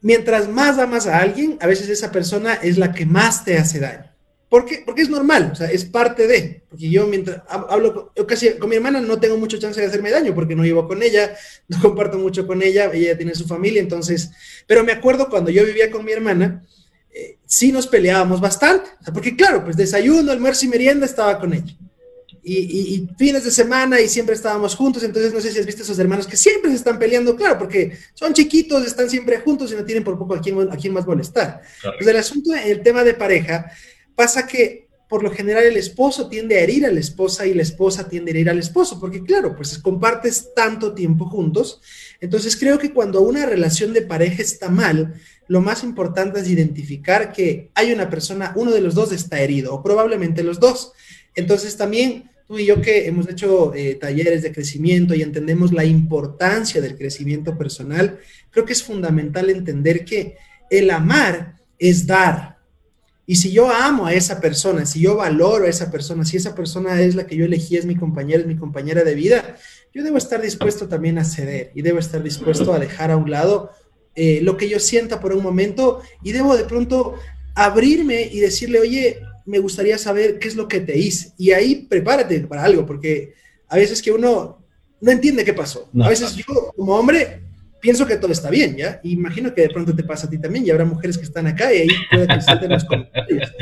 mientras más amas a alguien, a veces esa persona es la que más te hace daño. ¿Por qué? Porque es normal, o sea, es parte de, porque yo mientras hablo, yo casi con mi hermana no tengo mucha chance de hacerme daño porque no vivo con ella, no comparto mucho con ella, ella tiene su familia, entonces, pero me acuerdo cuando yo vivía con mi hermana, eh, sí nos peleábamos bastante, porque claro, pues desayuno, almuerzo y merienda estaba con ella. Y, y, fines de semana y siempre estábamos juntos, entonces no sé si has visto esos hermanos que siempre se están peleando, claro, porque son chiquitos, están siempre juntos y no tienen por poco a quién, a quién más molestar. Pues el asunto, el tema de pareja, pasa que por lo general el esposo tiende a herir a la esposa y la esposa tiende a herir al esposo, porque claro, pues compartes tanto tiempo juntos. Entonces creo que cuando una relación de pareja está mal, lo más importante es identificar que hay una persona, uno de los dos está herido, o probablemente los dos. Entonces también tú y yo que hemos hecho eh, talleres de crecimiento y entendemos la importancia del crecimiento personal, creo que es fundamental entender que el amar es dar, y si yo amo a esa persona, si yo valoro a esa persona, si esa persona es la que yo elegí, es mi compañera, es mi compañera de vida, yo debo estar dispuesto también a ceder y debo estar dispuesto a dejar a un lado eh, lo que yo sienta por un momento y debo de pronto abrirme y decirle, oye, me gustaría saber qué es lo que te hice. Y ahí prepárate para algo, porque a veces que uno no entiende qué pasó. a veces yo como hombre pienso que todo está bien, ¿ya? Imagino que de pronto te pasa a ti también y habrá mujeres que están acá y ahí puede que salten los comentarios.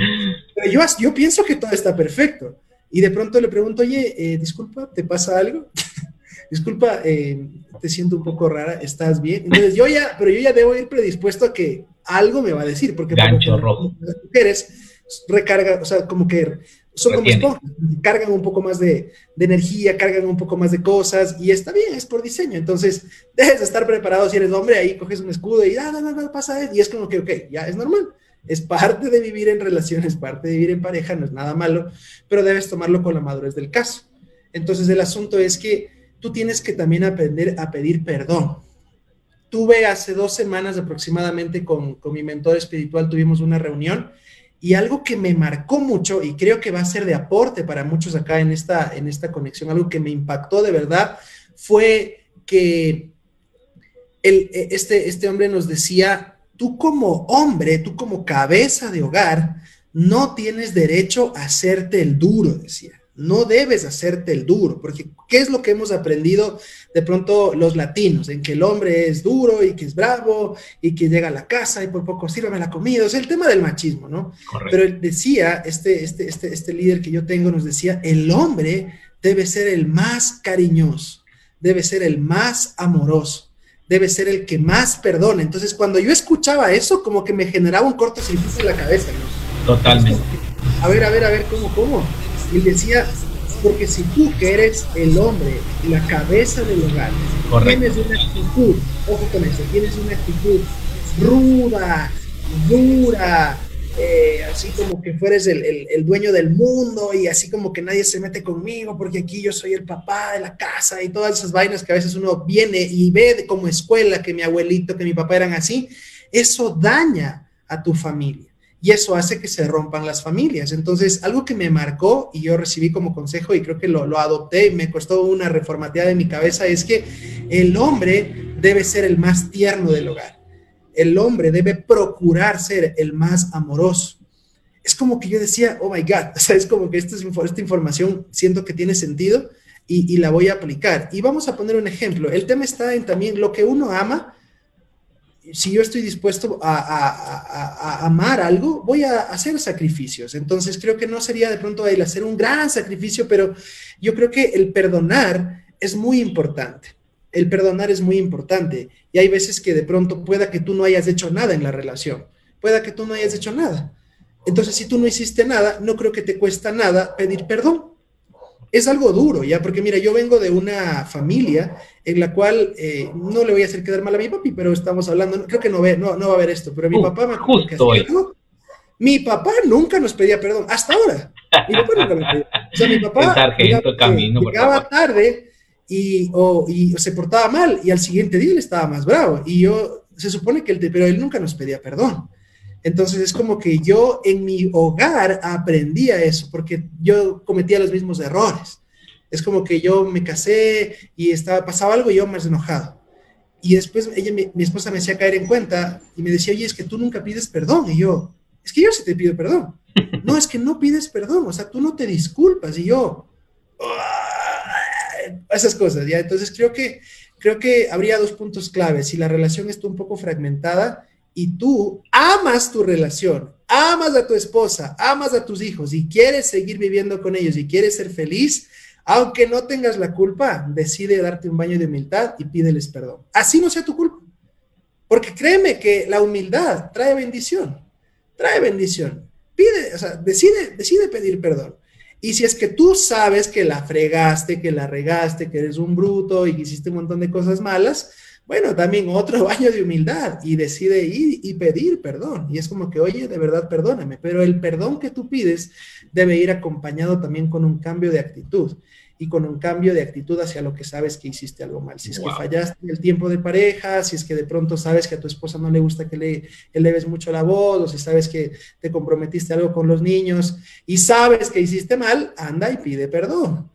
Pero yo, yo pienso que todo está perfecto. Y de pronto le pregunto, oye, eh, disculpa, ¿te pasa algo? disculpa, eh, te siento un poco rara, ¿estás bien? Entonces yo ya, pero yo ya debo ir predispuesto a que algo me va a decir, porque Gancho rojo. las mujeres recarga, o sea, como que son como esponjas, cargan un poco más de, energía, cargan un poco más de cosas y está bien, es por diseño. Entonces, dejes de estar preparado si eres hombre, ahí coges un escudo y ah, no, no, no, pasa, y es como que, ok, ya es normal. Es parte de vivir en relaciones, parte de vivir en pareja, no es nada malo, pero debes tomarlo con la madurez del caso. Entonces, el asunto es que tú tienes que también aprender a pedir perdón. Tuve hace dos semanas aproximadamente con, con mi mentor espiritual, tuvimos una reunión y algo que me marcó mucho y creo que va a ser de aporte para muchos acá en esta, en esta conexión, algo que me impactó de verdad, fue que el, este, este hombre nos decía, tú como hombre, tú como cabeza de hogar, no tienes derecho a hacerte el duro, decía. No debes hacerte el duro, porque ¿qué es lo que hemos aprendido de pronto los latinos? En que el hombre es duro y que es bravo y que llega a la casa y por poco sírvame la comida, o sea, el tema del machismo, ¿no? Pero él decía, este, este, este, este líder que yo tengo nos decía, el hombre debe ser el más cariñoso, debe ser el más amoroso, debe ser el que más perdona. Entonces, cuando yo escuchaba eso, como que me generaba un cortocircuito en la cabeza, ¿no? Totalmente. A ver, a ver, a ver, ¿cómo, cómo? Él decía, porque si tú que eres el hombre, la cabeza del hogar, tienes una actitud, ojo con eso, tienes una actitud ruda, dura, eh, así como que fueres el, el, dueño del mundo y así como que nadie se mete conmigo porque aquí yo soy el papá de la casa y todas esas vainas que a veces uno viene y ve como escuela que mi abuelito, que mi papá eran así, eso daña a tu familia y eso hace que se rompan las familias. Entonces, algo que me marcó y yo recibí como consejo y creo que lo, lo adopté y me costó una reformateada de mi cabeza es que el hombre debe ser el más tierno del hogar. El hombre debe procurar ser el más amoroso. Es como que yo decía, oh my God, o sea, es como que esta, esta información siento que tiene sentido y, y la voy a aplicar. Y vamos a poner un ejemplo. El tema está en también lo que uno ama si yo estoy dispuesto a, amar algo, voy a hacer sacrificios. Entonces creo que no sería de pronto el hacer un gran sacrificio, pero yo creo que el perdonar es muy importante. El perdonar es muy importante. Y hay veces que de pronto pueda que tú no hayas hecho nada en la relación, pueda que tú no hayas hecho nada. Entonces, si tú no hiciste nada, no creo que te cuesta nada pedir perdón es algo duro, ¿ya? Porque mira, yo vengo de una familia en la cual eh, no le voy a hacer quedar mal a mi papi, pero estamos hablando, creo que no, ve, no, no va a ver esto, pero mi uh, papá me justo Mi papá nunca nos pedía perdón, hasta ahora. Mi papá nunca me pedía. O sea, mi papá llegaba tarde y, o, y se portaba mal y al siguiente día él estaba más bravo. Y yo, se supone que él, pero él nunca nos pedía perdón. Entonces es como que yo en mi hogar aprendía eso, porque yo cometía los mismos errores. Es como que yo me casé y estaba, pasaba algo y yo más enojado. Y después ella, mi, esposa me hacía caer en cuenta y me decía, oye, es que tú nunca pides perdón. Y yo, es que yo sí te pido perdón. No, es que no pides perdón, o sea, tú no te disculpas. Y yo, esas cosas, ¿ya? Entonces creo que, creo que habría dos puntos claves. Si la relación está un poco fragmentada, y tú amas tu relación, amas a tu esposa, amas a tus hijos y quieres seguir viviendo con ellos y quieres ser feliz, aunque no tengas la culpa, decide darte un baño de humildad y pídeles perdón. Así no sea tu culpa. Porque créeme que la humildad trae bendición, trae bendición. Pide, o decide, decide pedir perdón. Y si es que tú sabes que la fregaste, que la regaste, que eres un bruto y que hiciste un montón de cosas malas, bueno, también otro baño de humildad y decide ir y pedir perdón. Y es como que, oye, de verdad, perdóname, pero el perdón que tú pides debe ir acompañado también con un cambio de actitud y con un cambio de actitud hacia lo que sabes que hiciste algo mal. Si es que fallaste en el tiempo de pareja, si es que de pronto sabes que a tu esposa no le gusta que le eleves mucho la voz, o si sabes que te comprometiste algo con los niños y sabes que hiciste mal, anda y pide perdón.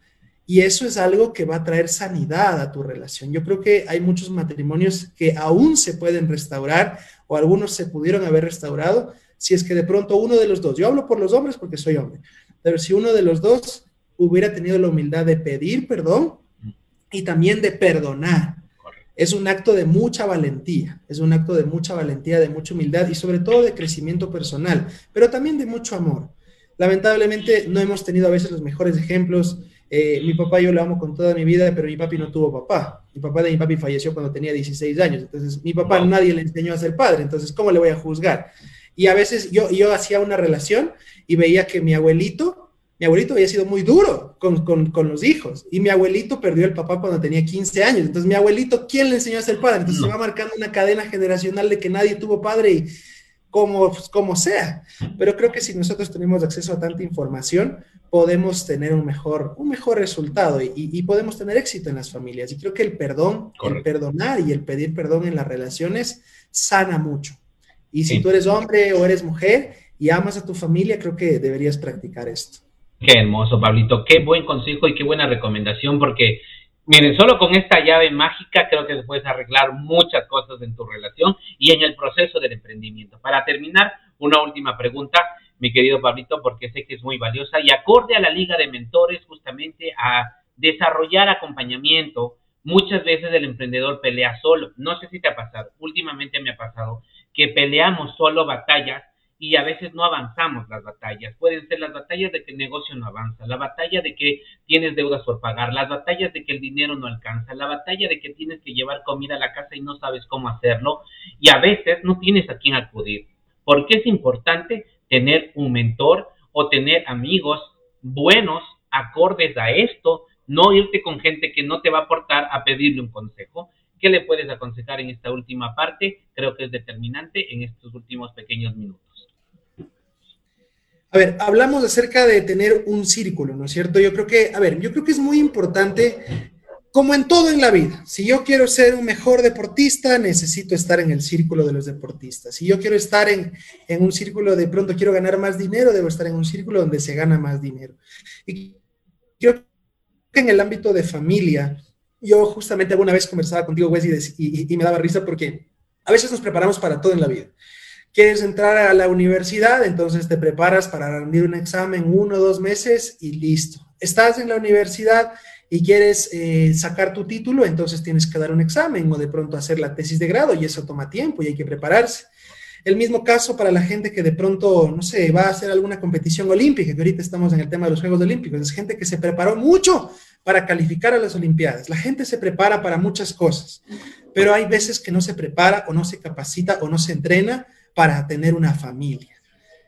Y eso es algo que va a traer sanidad a tu relación. Yo creo que hay muchos matrimonios que aún se pueden restaurar o algunos se pudieron haber restaurado si es que de pronto uno de los dos, yo hablo por los hombres porque soy hombre, pero si uno de los dos hubiera tenido la humildad de pedir perdón y también de perdonar. Es un acto de mucha valentía, es un acto de mucha valentía, de mucha humildad y sobre todo de crecimiento personal, pero también de mucho amor. Lamentablemente no hemos tenido a veces los mejores ejemplos eh, mi papá yo lo amo con toda mi vida, pero mi papi no tuvo papá. Mi papá de mi papi falleció cuando tenía 16 años. Entonces, mi papá nadie le enseñó a ser padre. Entonces, ¿cómo le voy a juzgar? Y a veces yo, yo hacía una relación y veía que mi abuelito, mi abuelito había sido muy duro con, con, con, los hijos. Y mi abuelito perdió el papá cuando tenía 15 años. Entonces, mi abuelito, ¿quién le enseñó a ser padre? Entonces, se va marcando una cadena generacional de que nadie tuvo padre y como, como sea. Pero creo que si nosotros tenemos acceso a tanta información, podemos tener un mejor, un mejor resultado y, podemos tener éxito en las familias. Y creo que el perdón, el perdonar y el pedir perdón en las relaciones sana mucho. Y si tú eres hombre o eres mujer y amas a tu familia, creo que deberías practicar esto. Qué hermoso, Pablito. Qué buen consejo y qué buena recomendación, porque miren, solo con esta llave mágica creo que puedes arreglar muchas cosas en tu relación y en el proceso del emprendimiento. Para terminar, una última pregunta mi querido Pablito, porque sé que es muy valiosa y acorde a la Liga de Mentores justamente a desarrollar acompañamiento. Muchas veces el emprendedor pelea solo. No sé si te ha pasado. Últimamente me ha pasado que peleamos solo batallas y a veces no avanzamos las batallas. Pueden ser las batallas de que el negocio no avanza, la batalla de que tienes deudas por pagar, las batallas de que el dinero no alcanza, la batalla de que tienes que llevar comida a la casa y no sabes cómo hacerlo y a veces no tienes a quién acudir. ¿Por qué es importante? tener un mentor o tener amigos buenos acordes a esto, no irte con gente que no te va a aportar a pedirle un consejo. ¿Qué le puedes aconsejar en esta última parte? Creo que es determinante en estos últimos pequeños minutos. A ver, hablamos acerca de tener un círculo, ¿no es cierto? Yo creo que, a ver, yo creo que es muy importante como en todo en la vida, si yo quiero ser un mejor deportista, necesito estar en el círculo de los deportistas. Si yo quiero estar en, un círculo de pronto quiero ganar más dinero, debo estar en un círculo donde se gana más dinero. Y creo que en el ámbito de familia, yo justamente alguna vez conversaba contigo, Wes, y, y me daba risa porque a veces nos preparamos para todo en la vida. Quieres entrar a la universidad, entonces te preparas para rendir un examen uno o dos meses y listo. Estás en la universidad y quieres eh, sacar tu título, entonces tienes que dar un examen o de pronto hacer la tesis de grado y eso toma tiempo y hay que prepararse. El mismo caso para la gente que de pronto, no sé, va a hacer alguna competición olímpica, que ahorita estamos en el tema de los Juegos Olímpicos, es gente que se preparó mucho para calificar a las Olimpiadas. La gente se prepara para muchas cosas, pero hay veces que no se prepara o no se capacita o no se entrena para tener una familia.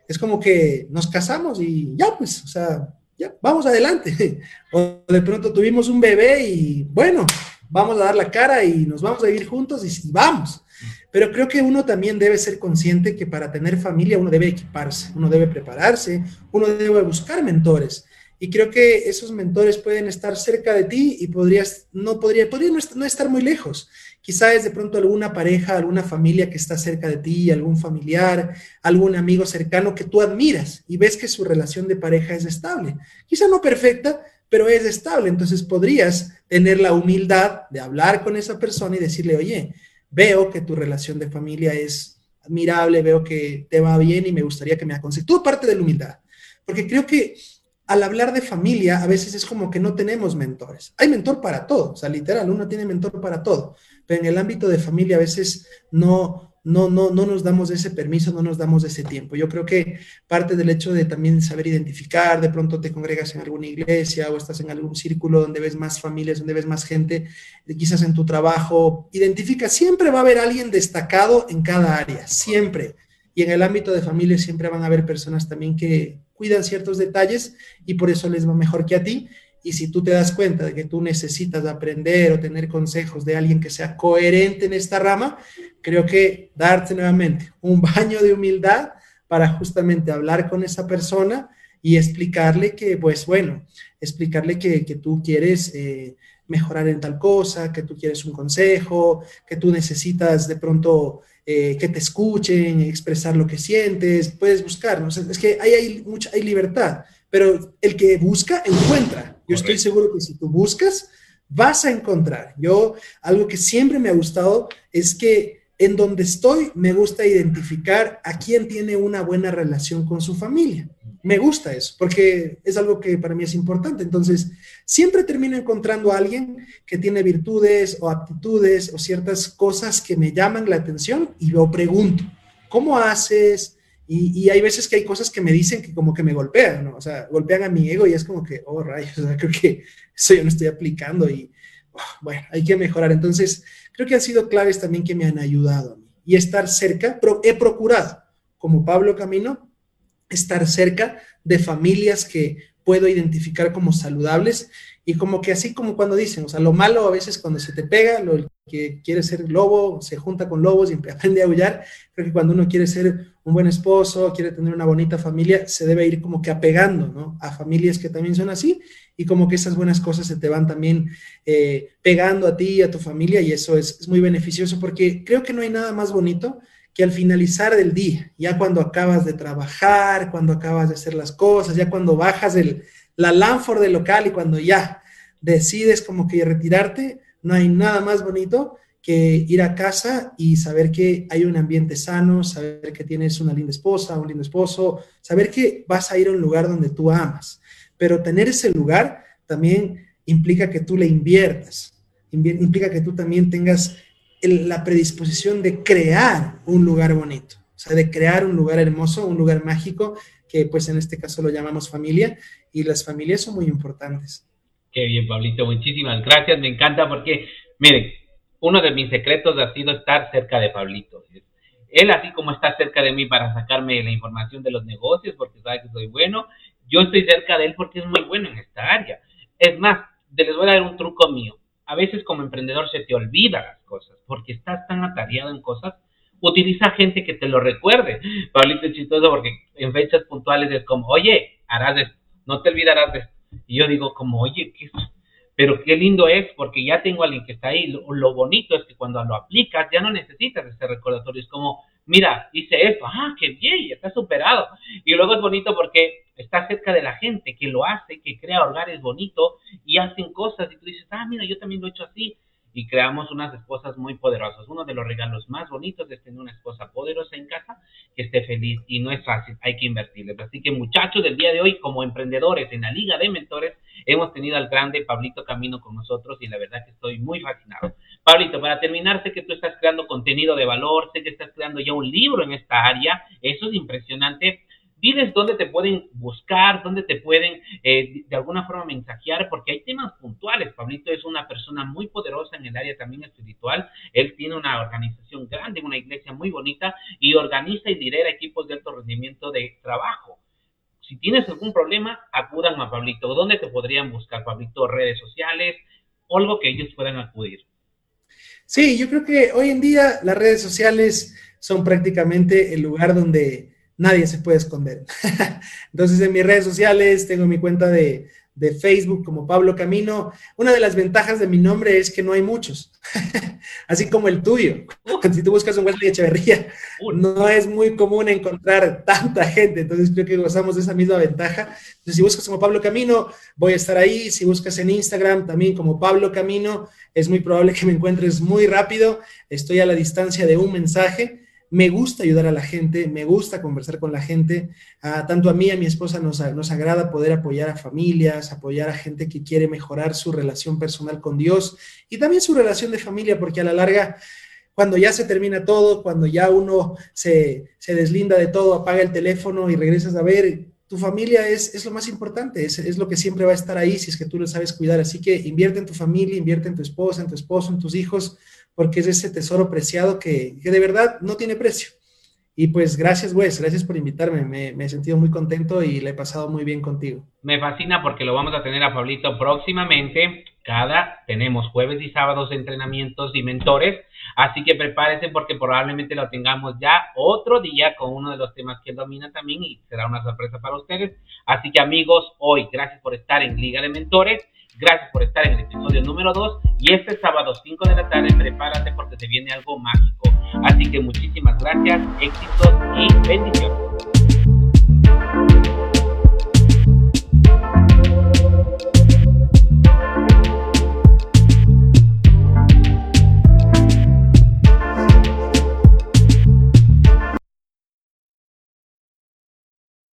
Es como que nos casamos y ya, pues, o sea, ya, vamos adelante. O de pronto tuvimos un bebé y bueno, vamos a dar la cara y nos vamos a vivir juntos y vamos. Pero creo que uno también debe ser consciente que para tener familia uno debe equiparse, uno debe prepararse, uno debe buscar mentores. Y creo que esos mentores pueden estar cerca de ti y podrías, no podría, podría no estar muy lejos. Quizá es de pronto alguna pareja, alguna familia que está cerca de ti, algún familiar, algún amigo cercano que tú admiras y ves que su relación de pareja es estable. Quizá no perfecta, pero es estable. Entonces podrías tener la humildad de hablar con esa persona y decirle, oye, veo que tu relación de familia es admirable, veo que te va bien y me gustaría que me aconsejes. Todo parte de la humildad, porque creo que al hablar de familia a veces es como que no tenemos mentores. Hay mentor para todo, o sea, literal, uno tiene mentor para todo, pero en el ámbito de familia a veces no, no, no, no nos damos ese permiso, no nos damos ese tiempo. Yo creo que parte del hecho de también saber identificar, de pronto te congregas en alguna iglesia o estás en algún círculo donde ves más familias, donde ves más gente, quizás en tu trabajo, identifica, siempre va a haber alguien destacado en cada área, siempre. Y en el ámbito de familia siempre van a haber personas también que cuidan ciertos detalles y por eso les va mejor que a ti. Y si tú te das cuenta de que tú necesitas aprender o tener consejos de alguien que sea coherente en esta rama, creo que darte nuevamente un baño de humildad para justamente hablar con esa persona y explicarle que, pues bueno, explicarle que, tú quieres eh, mejorar en tal cosa, que tú quieres un consejo, que tú necesitas de pronto eh, que te escuchen, expresar lo que sientes, puedes buscar, ¿no? es que hay, hay, mucha, hay libertad, pero el que busca, encuentra. Yo estoy seguro que si tú buscas, vas a encontrar. Yo, algo que siempre me ha gustado es que en donde estoy, me gusta identificar a quién tiene una buena relación con su familia. Me gusta eso, porque es algo que para mí es importante. Entonces, siempre termino encontrando a alguien que tiene virtudes o aptitudes o ciertas cosas que me llaman la atención y lo pregunto, ¿cómo haces? Y, hay veces que hay cosas que me dicen que como que me golpean, ¿no? O sea, golpean a mi ego y es como que, oh, rayos, o sea, creo que eso yo no estoy aplicando y, oh, bueno, hay que mejorar. Entonces, creo que han sido claves también que me han ayudado a mí. Y estar cerca, he procurado, como Pablo Camino, estar cerca de familias que puedo identificar como saludables y como que así como cuando dicen, o sea, lo malo a veces cuando se te pega, lo que quiere ser lobo se junta con lobos y aprende a aullar. Creo que cuando uno quiere ser un buen esposo, quiere tener una bonita familia, se debe ir como que apegando. A familias que también son así y como que esas buenas cosas se te van también eh, pegando a ti y a tu familia y eso es, es muy beneficioso porque creo que no hay nada más bonito que al finalizar del día, ya cuando acabas de trabajar, cuando acabas de hacer las cosas, ya cuando bajas el, la Lanford del local y cuando ya decides como que retirarte, no hay nada más bonito que ir a casa y saber que hay un ambiente sano, saber que tienes una linda esposa, un lindo esposo, saber que vas a ir a un lugar donde tú amas. Pero tener ese lugar también implica que tú le inviertas, implica que tú también tengas la predisposición de crear un lugar bonito, o sea, de crear un lugar hermoso, un lugar mágico que pues en este caso lo llamamos familia, y las familias son muy importantes. Qué bien, Pablito, muchísimas gracias, me encanta porque, miren, uno de mis secretos ha sido estar cerca de Pablito. Él así como está cerca de mí para sacarme la información de los negocios, porque sabe que soy bueno, yo estoy cerca de él porque es muy bueno en esta área. Es más, les voy a dar un truco mío. A veces como emprendedor se te olvida las cosas, porque estás tan atareado en cosas utiliza gente que te lo recuerde. Pablito es chistoso porque en fechas puntuales es como, oye, harás esto, no te olvidarás de esto. Y yo digo como, oye, ¿qué pero qué lindo es porque ya tengo a alguien que está ahí. Lo, bonito es que cuando lo aplicas ya no necesitas ese recordatorio. Es como, mira, hice esto, ah, qué bien, ya está superado. Y luego es bonito porque está cerca de la gente que lo hace, que crea hogares bonitos y hacen cosas y tú dices, ah, mira, yo también lo he hecho así y creamos unas esposas muy poderosas. Uno de los regalos más bonitos es tener una esposa poderosa en casa que esté feliz y no es fácil, hay que invertirles. Así que muchachos, del día de hoy como emprendedores en la Liga de Mentores hemos tenido al grande Pablito Camino con nosotros y la verdad que estoy muy fascinado. Pablito, para terminar, sé que tú estás creando contenido de valor, sé que estás creando ya un libro en esta área, eso es impresionante diles dónde te pueden buscar, dónde te pueden eh, de alguna forma mensajear, porque hay temas puntuales. Pablito es una persona muy poderosa en el área también espiritual. Él tiene una organización grande, una iglesia muy bonita y organiza y lidera equipos de alto rendimiento de trabajo. Si tienes algún problema, acudan a Pablito. ¿Dónde te podrían buscar, Pablito? Redes sociales algo que ellos puedan acudir. Sí, yo creo que hoy en día las redes sociales son prácticamente el lugar donde nadie se puede esconder. Entonces, en mis redes sociales tengo mi cuenta de, Facebook como Pablo Camino. Una de las ventajas de mi nombre es que no hay muchos, así como el tuyo. Si tú buscas un Wesley Echeverría, no es muy común encontrar tanta gente, entonces creo que gozamos de esa misma ventaja. Entonces, si buscas como Pablo Camino, voy a estar ahí. Si buscas en Instagram también como Pablo Camino, es muy probable que me encuentres muy rápido. Estoy a la distancia de un mensaje me gusta ayudar a la gente, me gusta conversar con la gente. tanto a mí, a mi esposa nos, nos agrada poder apoyar a familias, apoyar a gente que quiere mejorar su relación personal con Dios y también su relación de familia, porque a la larga, cuando ya se termina todo, cuando ya uno se, deslinda de todo, apaga el teléfono y regresas a ver, tu familia es, es lo más importante, es, es, lo que siempre va a estar ahí si es que tú lo sabes cuidar. Así que invierte en tu familia, invierte en tu esposa, en tu esposo, en tus hijos porque es ese tesoro preciado que, de verdad no tiene precio. Y pues gracias, Wes, gracias por invitarme. Me, he sentido muy contento y le he pasado muy bien contigo. Me fascina porque lo vamos a tener a Pablito próximamente. Cada tenemos jueves y sábados entrenamientos y mentores. Así que prepárense porque probablemente lo tengamos ya otro día con uno de los temas que él domina también y será una sorpresa para ustedes. Así que amigos, hoy gracias por estar en Liga de Mentores. Gracias por estar en el episodio número 2 y este sábado 5 de la tarde prepárate porque te viene algo mágico. Así que muchísimas gracias, éxitos y bendiciones.